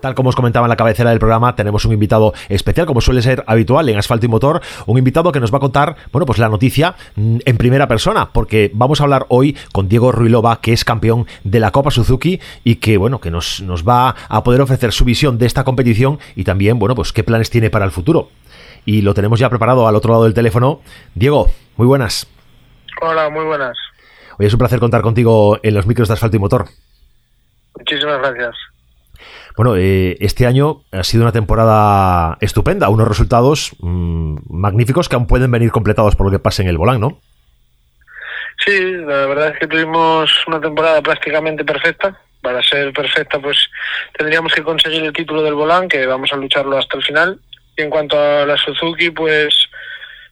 Tal como os comentaba en la cabecera del programa, tenemos un invitado especial, como suele ser habitual en Asfalto y Motor, un invitado que nos va a contar, bueno, pues la noticia mm, en primera persona, porque vamos a hablar hoy con Diego Ruilova, que es campeón de la Copa Suzuki y que, bueno, que nos, nos va a poder ofrecer su visión de esta competición y también, bueno, pues qué planes tiene para el futuro. Y lo tenemos ya preparado al otro lado del teléfono. Diego, muy buenas. Hola, muy buenas. Hoy es un placer contar contigo en los micros de Asfalto y Motor. Muchísimas gracias. Bueno, eh, este año ha sido una temporada estupenda, unos resultados mmm, magníficos que aún pueden venir completados por lo que pase en el Volán, ¿no? Sí, la verdad es que tuvimos una temporada prácticamente perfecta. Para ser perfecta, pues tendríamos que conseguir el título del Volán, que vamos a lucharlo hasta el final. Y en cuanto a la Suzuki, pues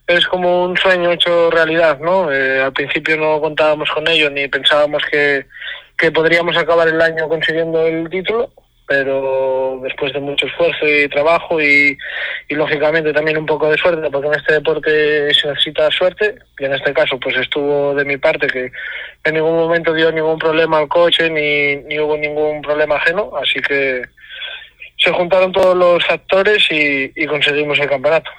es como un sueño hecho realidad, ¿no? Eh, al principio no contábamos con ello ni pensábamos que, que podríamos acabar el año consiguiendo el título, pero después de mucho esfuerzo y trabajo y, lógicamente también un poco de suerte, porque en este deporte se necesita suerte, y en este caso pues estuvo de mi parte que en ningún momento dio ningún problema al coche ni, ni hubo ningún problema ajeno, así que se juntaron todos los factores y, y conseguimos el campeonato.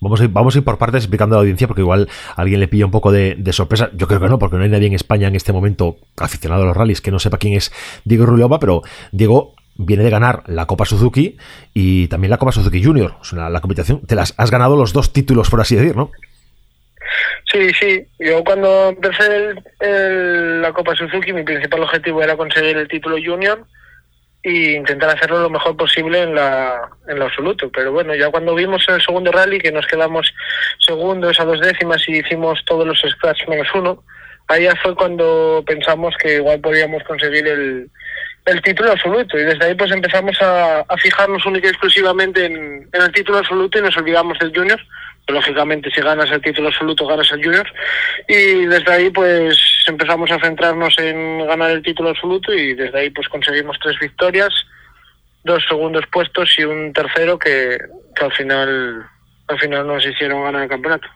Vamos a, ir, vamos a ir por partes explicando a la audiencia porque igual alguien le pilla un poco de, de, sorpresa. Yo creo que no, porque no hay nadie en España en este momento aficionado a los rallies que no sepa quién es Diego Rulova, pero Diego viene de ganar la Copa Suzuki y también la Copa Suzuki Junior. La competición, te las has ganado los dos títulos, por así decir, ¿no? Sí, sí. Yo cuando empecé el, la Copa Suzuki, mi principal objetivo era conseguir el título Junior e intentar hacerlo lo mejor posible en la en lo absoluto. Pero bueno, ya cuando vimos el segundo rally, que nos quedamos segundos a dos décimas y hicimos todos los scratch menos uno, ya fue cuando pensamos que igual podíamos conseguir el, el título absoluto. Y desde ahí pues empezamos a, fijarnos única y exclusivamente en, el título absoluto y nos olvidamos del junior. Lógicamente si ganas el título absoluto ganas el junior. Y desde ahí pues empezamos a centrarnos en ganar el título absoluto y desde ahí pues conseguimos tres victorias dos segundos puestos y un tercero que, que al final al final nos hicieron ganar el campeonato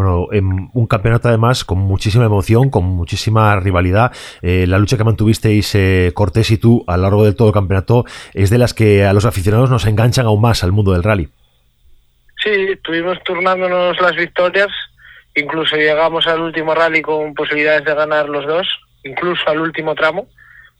bueno, en un campeonato además con muchísima emoción, con muchísima rivalidad. Eh, la lucha que mantuvisteis eh, Cortés y tú a lo largo de todo el campeonato es de las que a los aficionados nos enganchan aún más al mundo del rally. Sí, estuvimos turnándonos las victorias, incluso llegamos al último rally con posibilidades de ganar los dos, incluso al último tramo,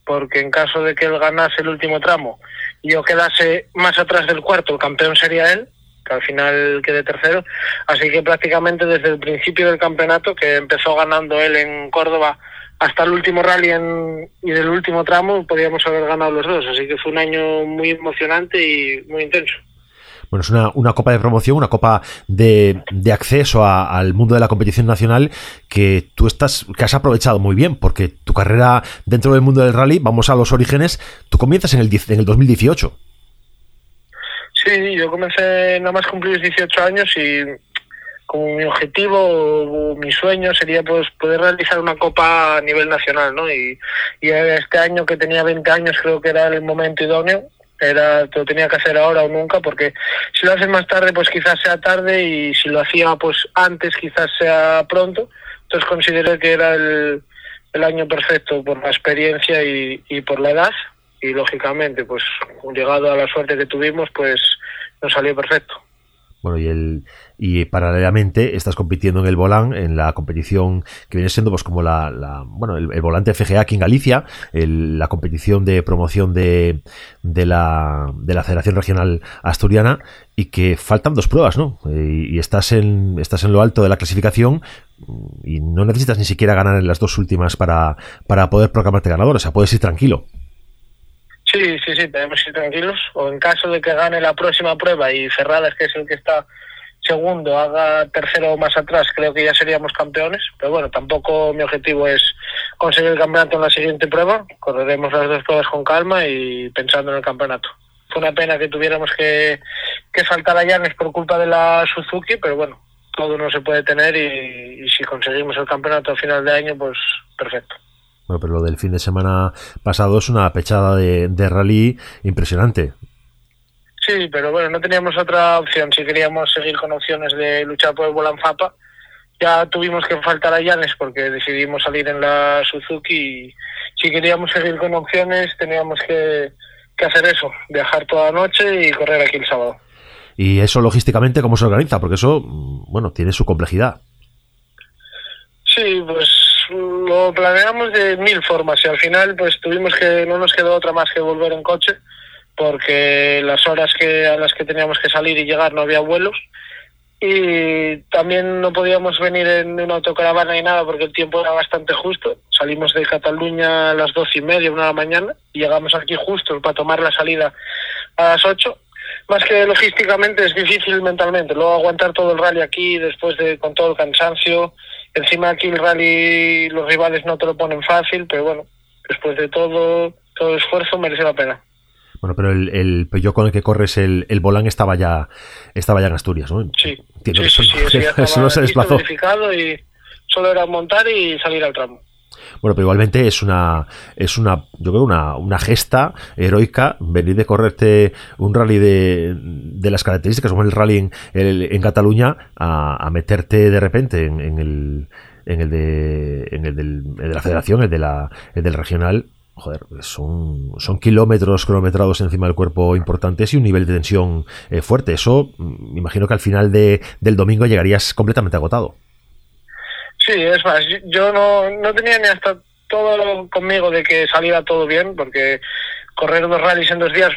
porque en caso de que él ganase el último tramo y yo quedase más atrás del cuarto, el campeón sería él, que al final quede tercero. Así que prácticamente desde el principio del campeonato, que empezó ganando él en Córdoba hasta el último rally en, y del último tramo, podíamos haber ganado los dos. Así que fue un año muy emocionante y muy intenso. Bueno, es una, una copa de promoción, una copa de, de acceso a, al mundo de la competición nacional que tú estás, que has aprovechado muy bien, porque tu carrera dentro del mundo del rally, vamos a los orígenes, tú comienzas en el, en el 2018. Sí, yo comencé nada más cumplir 18 años y como mi objetivo o mi sueño sería pues poder realizar una copa a nivel nacional, ¿no? Y, este año que tenía 20 años creo que era el momento idóneo, era lo tenía que hacer ahora o nunca porque si lo haces más tarde pues quizás sea tarde y si lo hacía pues antes quizás sea pronto, entonces consideré que era el, el año perfecto por la experiencia y por la edad y lógicamente pues llegado a la suerte que tuvimos pues nos salió perfecto. Bueno y el y paralelamente estás compitiendo en el Volán en la competición que viene siendo pues como la, bueno el, el, volante FGA aquí en Galicia el, la competición de promoción de, de la de la Federación Regional Asturiana y que faltan dos pruebas no y, y estás en estás en lo alto de la clasificación y no necesitas ni siquiera ganar en las dos últimas para para poder proclamarte ganador o sea puedes ir tranquilo Sí, sí, sí, tenemos que ir tranquilos. O en caso de que gane la próxima prueba y Ferradas, que es el que está segundo, haga tercero o más atrás, creo que ya seríamos campeones. Pero bueno, tampoco mi objetivo es conseguir el campeonato en la siguiente prueba. Correremos las dos pruebas con calma y pensando en el campeonato. Fue una pena que tuviéramos que, que faltar a Llanes por culpa de la Suzuki, pero bueno, todo no se puede tener y, si conseguimos el campeonato a final de año, pues perfecto. Bueno, pero lo del fin de semana pasado es una pechada de, de rally impresionante. Sí, pero bueno, no teníamos otra opción. Si queríamos seguir con opciones de luchar por el Bolanfapa, ya tuvimos que faltar a Llanes porque decidimos salir en la Suzuki y si queríamos seguir con opciones teníamos que, que hacer eso, viajar toda la noche y correr aquí el sábado. ¿Y eso logísticamente cómo se organiza? Porque eso, bueno, tiene su complejidad. Sí, pues lo planeamos de mil formas y al final pues tuvimos que, no nos quedó otra más que volver en coche porque las horas que a las que teníamos que salir y llegar no había vuelos y también no podíamos venir en una autocaravana ni nada porque el tiempo era bastante justo. Salimos de Cataluña a las doce y media, una de la mañana, y llegamos aquí justo para tomar la salida a las ocho. Más que logísticamente es difícil mentalmente. Luego aguantar todo el rally aquí después de con todo el cansancio. Encima aquí el rally los rivales no te lo ponen fácil, pero bueno, después de todo, todo el esfuerzo merece la pena. Bueno, pero el, el Peugeot con el que corres el, el Volán estaba ya estaba ya en Asturias, ¿no? Sí, sí, sí, sí, eso no se desplazó. y solo era montar y salir al tramo. Bueno, pero igualmente es una, es una, yo creo una, una gesta heroica venir de correrte un rally de, de las características como el rally en, en Cataluña a, a, meterte de repente en, el en el de en el, del, el de la federación, el de la el del regional joder, son, son kilómetros cronometrados encima del cuerpo importantes y un nivel de tensión eh, fuerte. Eso, me imagino que al final de, del domingo llegarías completamente agotado. Sí, es más, yo no, no tenía ni hasta todo conmigo de que saliera todo bien, porque correr dos rallies en dos días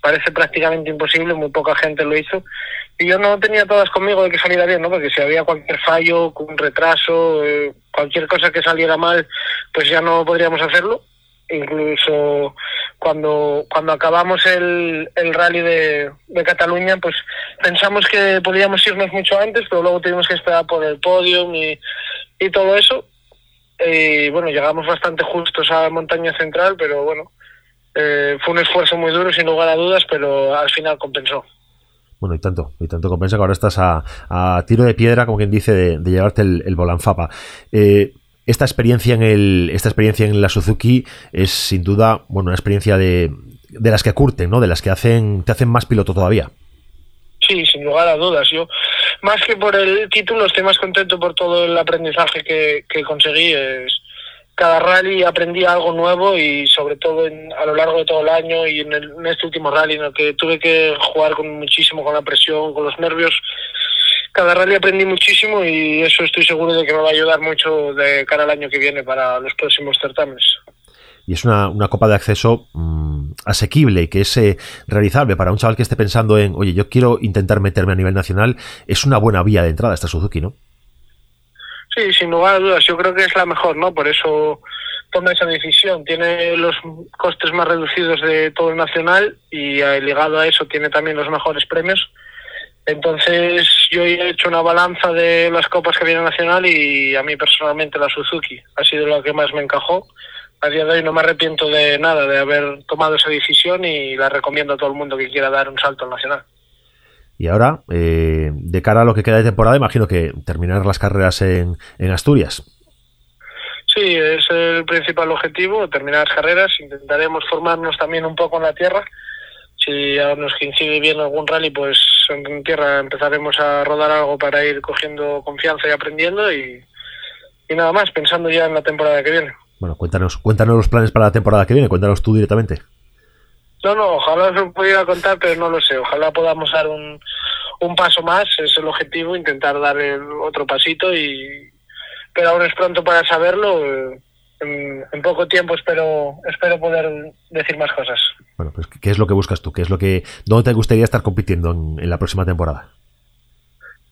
parece prácticamente imposible, muy poca gente lo hizo. Y yo no tenía todas conmigo de que saliera bien, ¿no? Porque si había cualquier fallo, un retraso, eh, cualquier cosa que saliera mal, pues ya no podríamos hacerlo incluso cuando cuando acabamos el, el rally de, de, Cataluña pues pensamos que podíamos irnos mucho antes pero luego tuvimos que esperar por el podio y, y todo eso y bueno llegamos bastante justos a Montaña Central pero bueno eh, fue un esfuerzo muy duro sin lugar a dudas pero al final compensó bueno, y tanto, y tanto compensa que ahora estás a, a tiro de piedra, como quien dice, de, de llevarte el, el. Eh, esta experiencia en el, esta experiencia en la Suzuki es sin duda, bueno, una experiencia de, de las que curten, ¿no? De las que hacen, te hacen más piloto todavía. Sí, sin lugar a dudas. Yo, más que por el título, estoy más contento por todo el aprendizaje que, que conseguí. Cada rally aprendí algo nuevo y sobre todo en, a lo largo de todo el año y en, el, en este último rally en el que tuve que jugar con muchísimo con la presión, con los nervios, cada rally aprendí muchísimo y eso estoy seguro de que me va a ayudar mucho de cara al año que viene para los próximos certámenes. Y es una, una copa de acceso mmm, asequible y que es eh, realizable para un chaval que esté pensando en, oye, yo quiero intentar meterme a nivel nacional, es una buena vía de entrada esta Suzuki, ¿no? Sí, sin lugar a dudas, yo creo que es la mejor, ¿no? Por eso toma esa decisión. Tiene los costes más reducidos de todo el nacional y eh, ligado a eso tiene también los mejores premios entonces yo he hecho una balanza de las copas que viene nacional y a mí personalmente la Suzuki ha sido la que más me encajó. A día de hoy no me arrepiento de nada de haber tomado esa decisión y la recomiendo a todo el mundo que quiera dar un salto al nacional. Y ahora, eh, de cara a lo que queda de temporada, imagino que terminar las carreras en, en Asturias. Sí, es el principal objetivo, terminar las carreras. Intentaremos formarnos también un poco en la tierra si nos coincide bien algún rally, pues en tierra empezaremos a rodar algo para ir cogiendo confianza y aprendiendo y, y nada más, pensando ya en la temporada que viene. Bueno, cuéntanos, cuéntanos los planes para la temporada que viene, cuéntanos tú directamente. No, no, ojalá se pudiera contar, pero no lo sé. Ojalá podamos dar un, un paso más, es el objetivo, intentar dar el otro pasito y pero aún es pronto para saberlo. En, en, poco tiempo espero espero poder decir más cosas. Bueno, pues ¿qué es lo que buscas tú? ¿Qué es lo que dónde te gustaría estar compitiendo en, en la próxima temporada?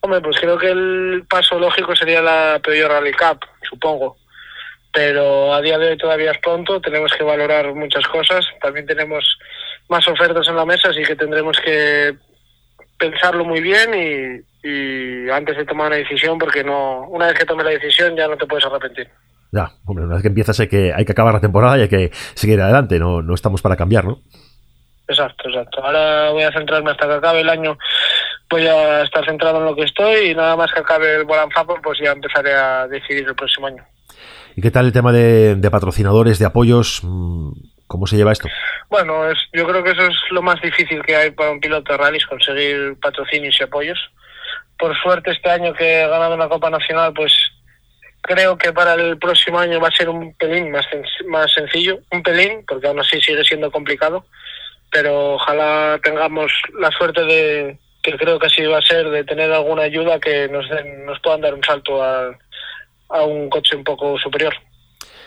Hombre, pues creo que el paso lógico sería la Peugeot Rally Cup, supongo. Pero a día de hoy todavía es pronto, tenemos que valorar muchas cosas. También tenemos más ofertas en la mesa, así que tendremos que pensarlo muy bien y, y antes de tomar una decisión, porque no una vez que tome la decisión ya no te puedes arrepentir. Ya, hombre, una vez que empiezas hay que, hay que acabar la temporada y hay que seguir adelante, no, no estamos para cambiar, ¿no? Exacto, exacto. Ahora voy a centrarme hasta que acabe el año voy a estar centrado en lo que estoy y nada más que acabe el Volan pues ya empezaré a decidir el próximo año. ¿Y qué tal el tema de, patrocinadores, de apoyos? Mm, ¿Cómo se lleva esto? Bueno, es, yo creo que eso es lo más difícil que hay para un piloto de rallies, conseguir patrocinios y apoyos. Por suerte este año que he ganado una Copa Nacional, pues creo que para el próximo año va a ser un pelín más, más sencillo, un pelín, porque aún así sigue siendo complicado, pero ojalá tengamos la suerte de, que creo que así va a ser, de tener alguna ayuda que nos, nos puedan dar un salto a, a un coche un poco superior.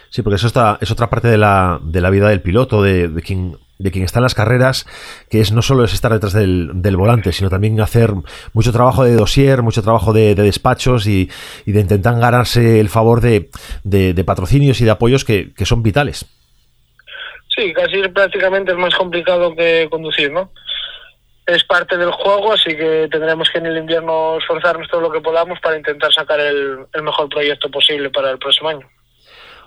Sí, porque eso está, es otra parte de la, de la vida del piloto, de, de, quien de quien está en las carreras, que es no solo es estar detrás del, del volante, sino también hacer mucho trabajo de dossier, mucho trabajo de, despachos y, y, de intentar ganarse el favor de, de patrocinios y de apoyos que, que, son vitales. Sí, casi prácticamente es más complicado que conducir, ¿no? Es parte del juego, así que tendremos que en el invierno esforzarnos todo lo que podamos para intentar sacar el, el mejor proyecto posible para el próximo año.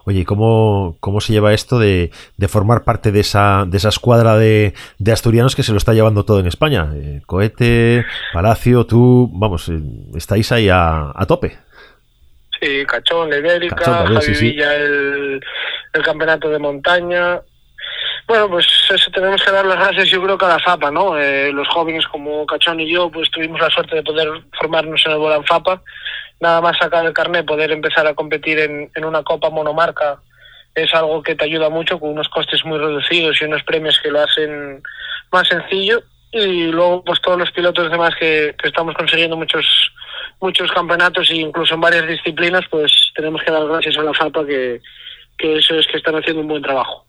Oye, ¿cómo, cómo se lleva esto de, de, formar parte de esa, de esa escuadra de, de, asturianos que se lo está llevando todo en España? Eh, Cohete, Palacio, tú, vamos, eh, estáis ahí a, a tope. Sí, Cachón, Ibérica, Javi Villa, el, el campeonato de montaña. Bueno, pues eso tenemos que dar las gracias yo creo que a la FAPA, ¿no? Eh, los jóvenes como Cachón y yo pues tuvimos la suerte de poder formarnos en el Volan FAPA nada más sacar el carnet, poder empezar a competir en, una copa monomarca es algo que te ayuda mucho con unos costes muy reducidos y unos premios que lo hacen más sencillo y luego pues todos los pilotos demás que, estamos consiguiendo muchos muchos campeonatos e incluso en varias disciplinas pues tenemos que dar gracias a la FAPA que eso es que están haciendo un buen trabajo.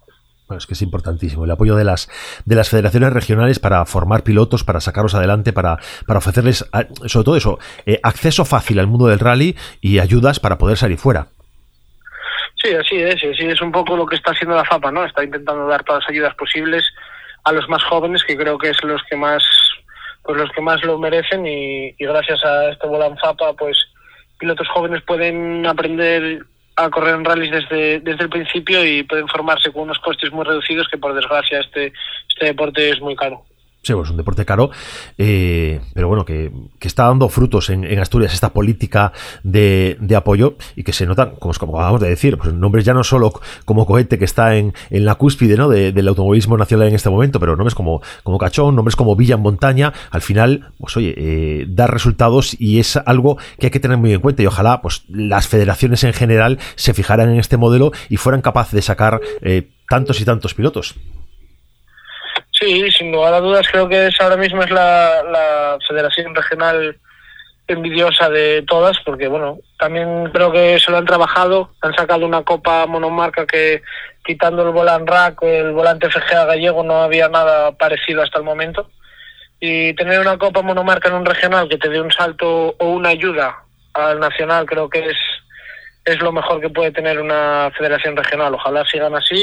Bueno, es que es importantísimo el apoyo de las, de las federaciones regionales para formar pilotos, para sacarlos adelante, para, para ofrecerles, sobre todo eso, eh, acceso fácil al mundo del rally y ayudas para poder salir fuera. Sí, así es, así es un poco lo que está haciendo la FAPA, ¿no? Está intentando dar todas las ayudas posibles a los más jóvenes, que creo que es los que más, pues los que más lo merecen y, y gracias a este Volan FAPA, pues pilotos jóvenes pueden aprender a correr en rallies desde, desde el principio y pueden formarse con unos costes muy reducidos que por desgracia este, este deporte es muy caro. Sí, es un deporte caro, eh, pero bueno, que, que, está dando frutos en, Asturias esta política de, de, apoyo y que se notan, como, como acabamos de decir, pues nombres ya no solo como Cohete, que está en, en la cúspide ¿no? de, del automovilismo nacional en este momento, pero nombres como, como Cachón, nombres como Villa en Montaña, al final, pues oye, eh, dar resultados y es algo que hay que tener muy en cuenta y ojalá pues las federaciones en general se fijaran en este modelo y fueran capaces de sacar eh, tantos y tantos pilotos. Sí, sin lugar a dudas creo que es ahora mismo es la, federación regional envidiosa de todas, porque bueno, también creo que se lo han trabajado, han sacado una copa monomarca que quitando el volante rack, el volante FGA gallego no había nada parecido hasta el momento. Y tener una copa monomarca en un regional que te dé un salto o una ayuda al nacional creo que es es lo mejor que puede tener una federación regional. Ojalá sigan así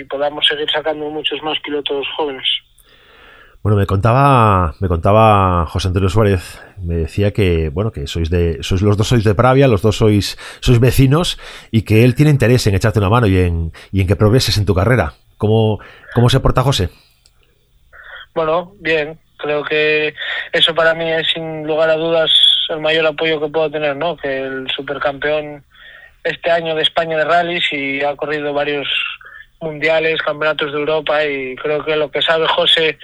y podamos seguir sacando muchos más pilotos jóvenes. Bueno, me contaba, me contaba José Antonio Suárez, me decía que, bueno, que sois de, sois los dos sois de Pravia, los dos sois, sois vecinos y que él tiene interés en echarte una mano y en, y en que progreses en tu carrera. ¿Cómo, cómo se porta José? Bueno, bien. Creo que eso para mí es sin lugar a dudas el mayor apoyo que puedo tener, ¿no? Que el supercampeón este año de España de rallies y ha corrido varios mundiales, campeonatos de Europa y creo que lo que sabe José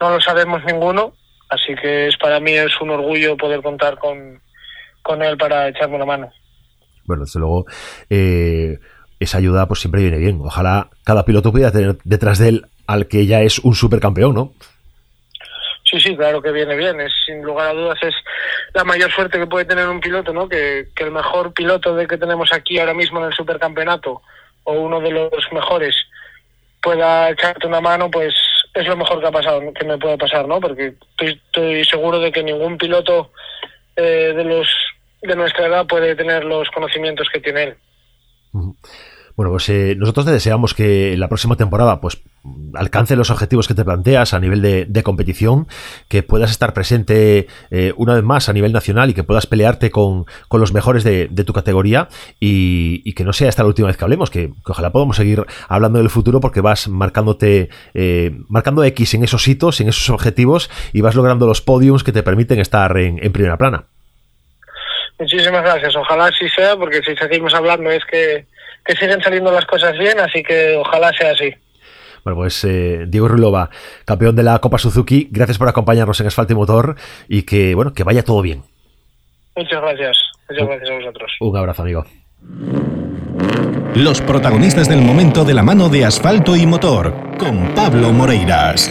no lo sabemos ninguno, así que es para mí es un orgullo poder contar con, con él para echarme la mano. Bueno, desde luego eh, esa ayuda pues siempre viene bien. Ojalá cada piloto pudiera tener detrás de él al que ya es un supercampeón, ¿no? Sí, sí, claro que viene bien. Es sin lugar a dudas es la mayor suerte que puede tener un piloto, ¿no? Que, que el mejor piloto de que tenemos aquí ahora mismo en el supercampeonato o uno de los mejores pueda echarte una mano, pues es lo mejor que ha pasado, que me puede pasar, ¿no? Porque estoy, estoy seguro de que ningún piloto eh, de los de nuestra edad puede tener los conocimientos que tiene él. Bueno, Bueno, pues eh, nosotros te deseamos que la próxima temporada pues alcance los objetivos que te planteas a nivel de, competición, que puedas estar presente eh, una vez más a nivel nacional y que puedas pelearte con, los mejores de, tu categoría y, que no sea esta la última vez que hablemos, que, ojalá podamos seguir hablando del futuro porque vas marcándote, eh, marcando X en esos hitos, en esos objetivos y vas logrando los podiums que te permiten estar en, primera plana. Muchísimas gracias, ojalá así sea, porque si seguimos hablando es que, que siguen saliendo las cosas bien, así que ojalá sea así. Bueno, pues eh, Diego Rulova, campeón de la Copa Suzuki, gracias por acompañarnos en Asfalto y Motor y que, bueno, que vaya todo bien. Muchas gracias. Muchas gracias a vosotros. Un abrazo, amigo. Los protagonistas del momento de la mano de Asfalto y Motor, con Pablo Moreiras.